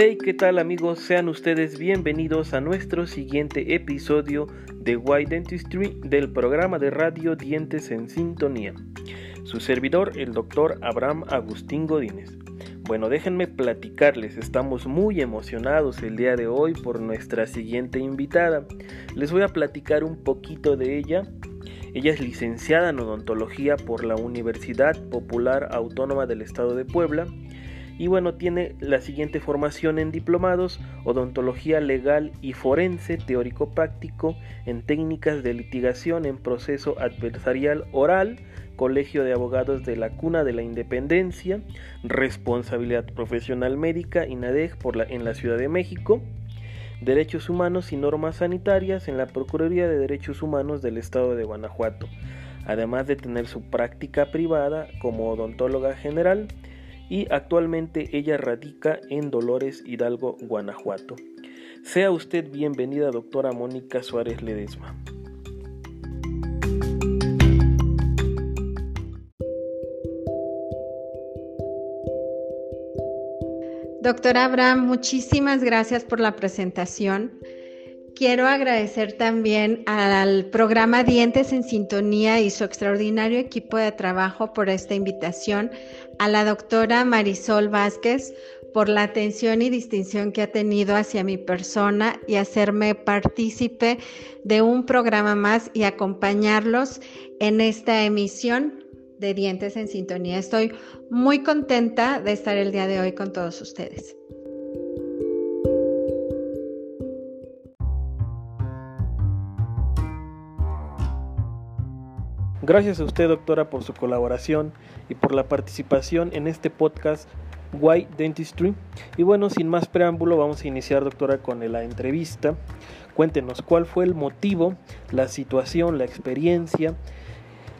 Hey, ¿qué tal amigos? Sean ustedes bienvenidos a nuestro siguiente episodio de White Dentistry del programa de radio Dientes en Sintonía. Su servidor, el doctor Abraham Agustín Godínez. Bueno, déjenme platicarles, estamos muy emocionados el día de hoy por nuestra siguiente invitada. Les voy a platicar un poquito de ella. Ella es licenciada en odontología por la Universidad Popular Autónoma del Estado de Puebla y bueno, tiene la siguiente formación en diplomados, odontología legal y forense, teórico práctico, en técnicas de litigación en proceso adversarial oral, Colegio de Abogados de la Cuna de la Independencia, responsabilidad profesional médica, INADEG por la, en la Ciudad de México, Derechos Humanos y Normas Sanitarias en la Procuraduría de Derechos Humanos del Estado de Guanajuato, además de tener su práctica privada como odontóloga general y actualmente ella radica en Dolores Hidalgo, Guanajuato. Sea usted bienvenida, doctora Mónica Suárez Ledesma. Doctora Abraham, muchísimas gracias por la presentación. Quiero agradecer también al programa Dientes en Sintonía y su extraordinario equipo de trabajo por esta invitación, a la doctora Marisol Vázquez por la atención y distinción que ha tenido hacia mi persona y hacerme partícipe de un programa más y acompañarlos en esta emisión de Dientes en Sintonía. Estoy muy contenta de estar el día de hoy con todos ustedes. Gracias a usted, doctora, por su colaboración y por la participación en este podcast White Dentistry. Y bueno, sin más preámbulo, vamos a iniciar, doctora, con la entrevista. Cuéntenos cuál fue el motivo, la situación, la experiencia,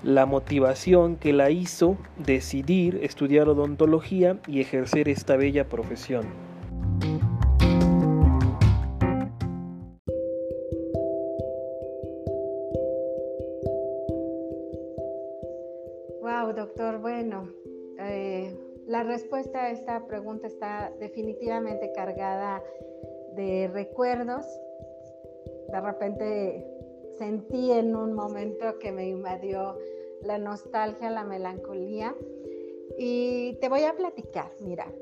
la motivación que la hizo decidir estudiar odontología y ejercer esta bella profesión. Respuesta a esta pregunta está definitivamente cargada de recuerdos. De repente sentí en un momento que me invadió la nostalgia, la melancolía. Y te voy a platicar, mira,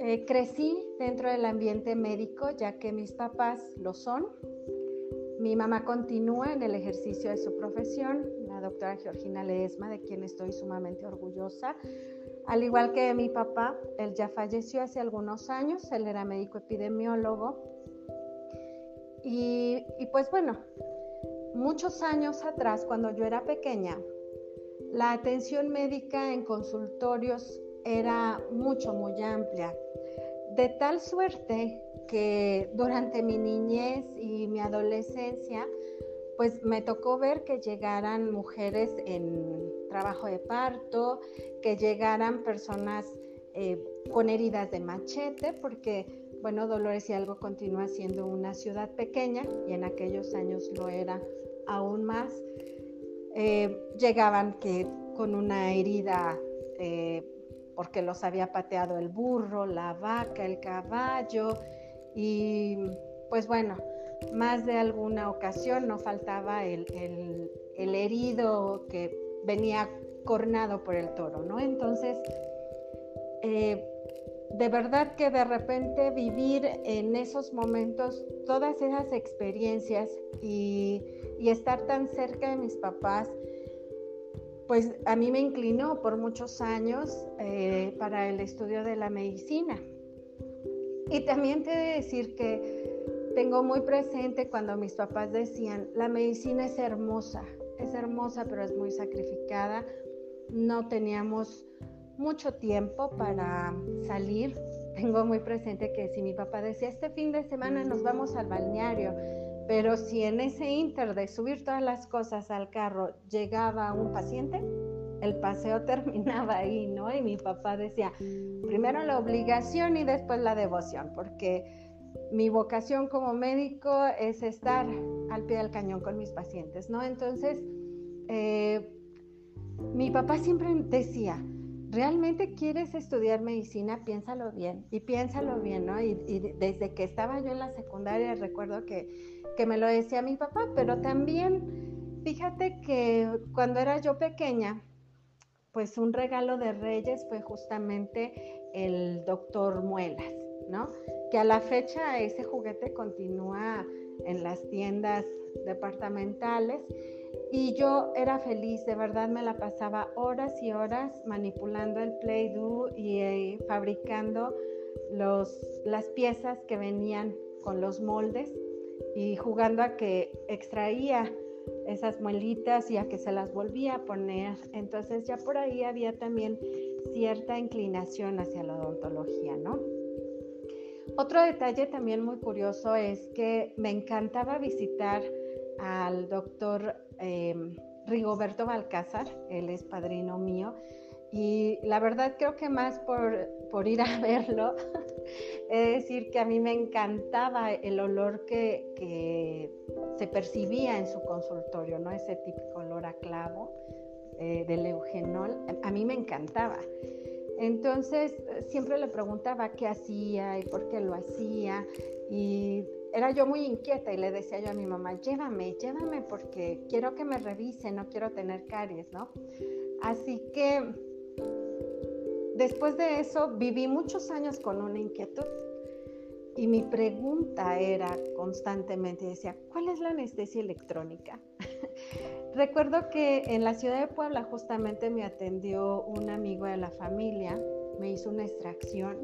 eh, crecí dentro del ambiente médico ya que mis papás lo son. Mi mamá continúa en el ejercicio de su profesión, la doctora Georgina Ledesma, de quien estoy sumamente orgullosa. Al igual que mi papá, él ya falleció hace algunos años, él era médico epidemiólogo. Y, pues bueno, muchos años atrás, cuando yo era pequeña, la atención médica en consultorios era mucho, muy amplia. De tal suerte que durante mi niñez y mi adolescencia, pues me tocó ver que llegaran mujeres en trabajo de parto, que llegaran personas eh, con heridas de machete, porque, bueno, Dolores y algo continúa siendo una ciudad pequeña y en aquellos años lo era aún más. Eh, llegaban que con una herida eh, porque los había pateado el burro, la vaca, el caballo y pues bueno, más de alguna ocasión no faltaba el, herido que venía cornado por el toro, ¿no? Entonces, eh, de verdad que de repente vivir en esos momentos todas esas experiencias y, estar tan cerca de mis papás, pues a mí me inclinó por muchos años eh, para el estudio de la medicina. Y también te he de decir que tengo muy presente cuando mis papás decían, la medicina es hermosa, es hermosa pero es muy sacrificada. No teníamos mucho tiempo para salir. Tengo muy presente que si mi papá decía, este fin de semana nos vamos al balneario, pero si en ese inter de subir todas las cosas al carro llegaba un paciente, el paseo terminaba ahí, ¿no? Y mi papá decía, primero la obligación y después la devoción, porque mi vocación como médico es estar al pie del cañón con mis pacientes, ¿no? Entonces, eh, mi papá siempre decía, ¿realmente quieres estudiar medicina? Piénsalo bien y piénsalo bien, ¿no? Y, desde que estaba yo en la secundaria recuerdo que, que me lo decía mi papá, pero también fíjate que cuando era yo pequeña, pues un regalo de Reyes fue justamente el doctor Muelas, ¿no? Que a la fecha ese juguete continúa en las tiendas departamentales y yo era feliz, de verdad me la pasaba horas y horas manipulando el Play-Doh y eh, fabricando los, las piezas que venían con los moldes y jugando a que extraía esas muelitas y a que se las volvía a poner. Entonces ya por ahí había también cierta inclinación hacia la odontología, ¿no? Otro detalle también muy curioso es que me encantaba visitar al doctor em, Rigoberto Balcázar, él es padrino mío, y la verdad creo que más por, por ir a verlo, es decir que a mí me encantaba el olor que, que, se percibía en su consultorio, ¿no? Ese típico olor a clavo eh, del eugenol, a mí me encantaba. Entonces siempre le preguntaba qué hacía y por qué lo hacía y era yo muy inquieta y le decía yo a mi mamá, llévame, llévame porque quiero que me revise, no quiero tener caries, ¿no? Así que después de eso viví muchos años con una inquietud y mi pregunta era constantemente, decía, ¿cuál es la anestesia electrónica? Recuerdo que en la ciudad de Puebla justamente me atendió un amigo de la familia, me hizo una extracción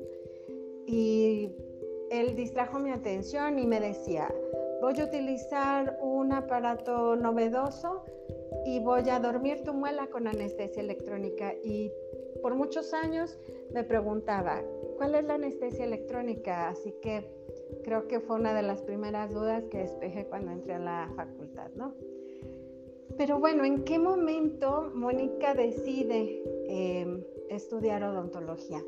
y él distrajo mi atención y me decía, voy a utilizar un aparato novedoso y voy a dormir tu muela con anestesia electrónica. Y por muchos años me preguntaba, ¿cuál es la anestesia electrónica? Así que creo que fue una de las primeras dudas que despejé cuando entré a la facultad, ¿no? Pero bueno, ¿en qué momento Mónica decide eh, estudiar odontología?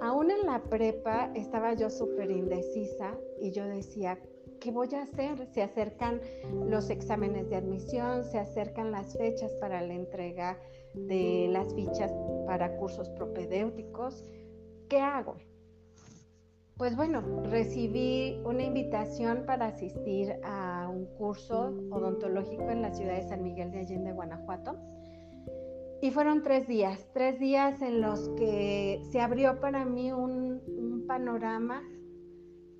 Aún en la prepa estaba yo súper indecisa y yo decía, ¿qué voy a hacer? Se acercan los exámenes de admisión, se acercan las fechas para la entrega de las fichas para cursos propedéuticos. ¿Qué hago? Pues bueno, recibí una invitación para asistir a un curso odontológico en la ciudad de San Miguel de Allende, Guanajuato y fueron tres días, tres días en los que se abrió para mí un, panorama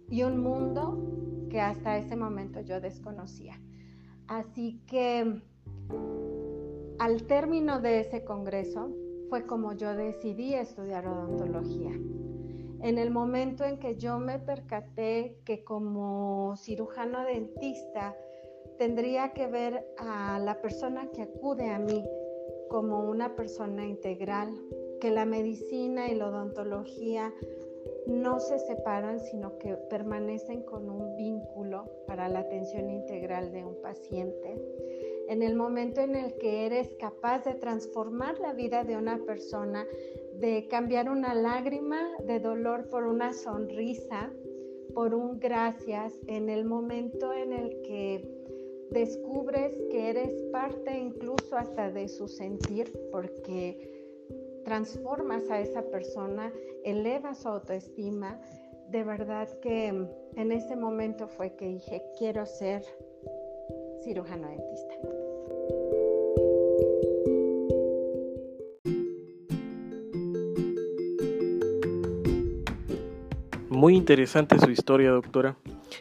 y un mundo que hasta ese momento yo desconocía. Así que al término de ese congreso fue como yo decidí estudiar odontología. En el momento en que yo me percaté que como cirujano dentista tendría que ver a la persona que acude a mí como una persona integral, que la medicina y la odontología no se separan, sino que permanecen con un vínculo para la atención integral de un paciente. En el momento en el que eres capaz de transformar la vida de una persona, de cambiar una lágrima de dolor por una sonrisa, por un gracias, en el momento en el que descubres que eres parte incluso hasta de su sentir porque transformas a esa persona, elevas su autoestima. De verdad que en ese momento fue que dije, quiero ser cirujano dentista. Muy interesante su historia, doctora.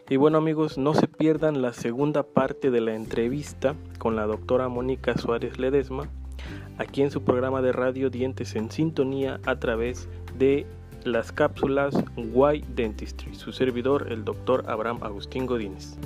Y bueno amigos, no se pierdan la segunda parte de la entrevista con la doctora Mónica Suárez Ledesma, aquí en su programa de radio Dientes en Sintonía a través de las cápsulas Y Dentistry, su servidor el doctor Abraham Agustín Godínez.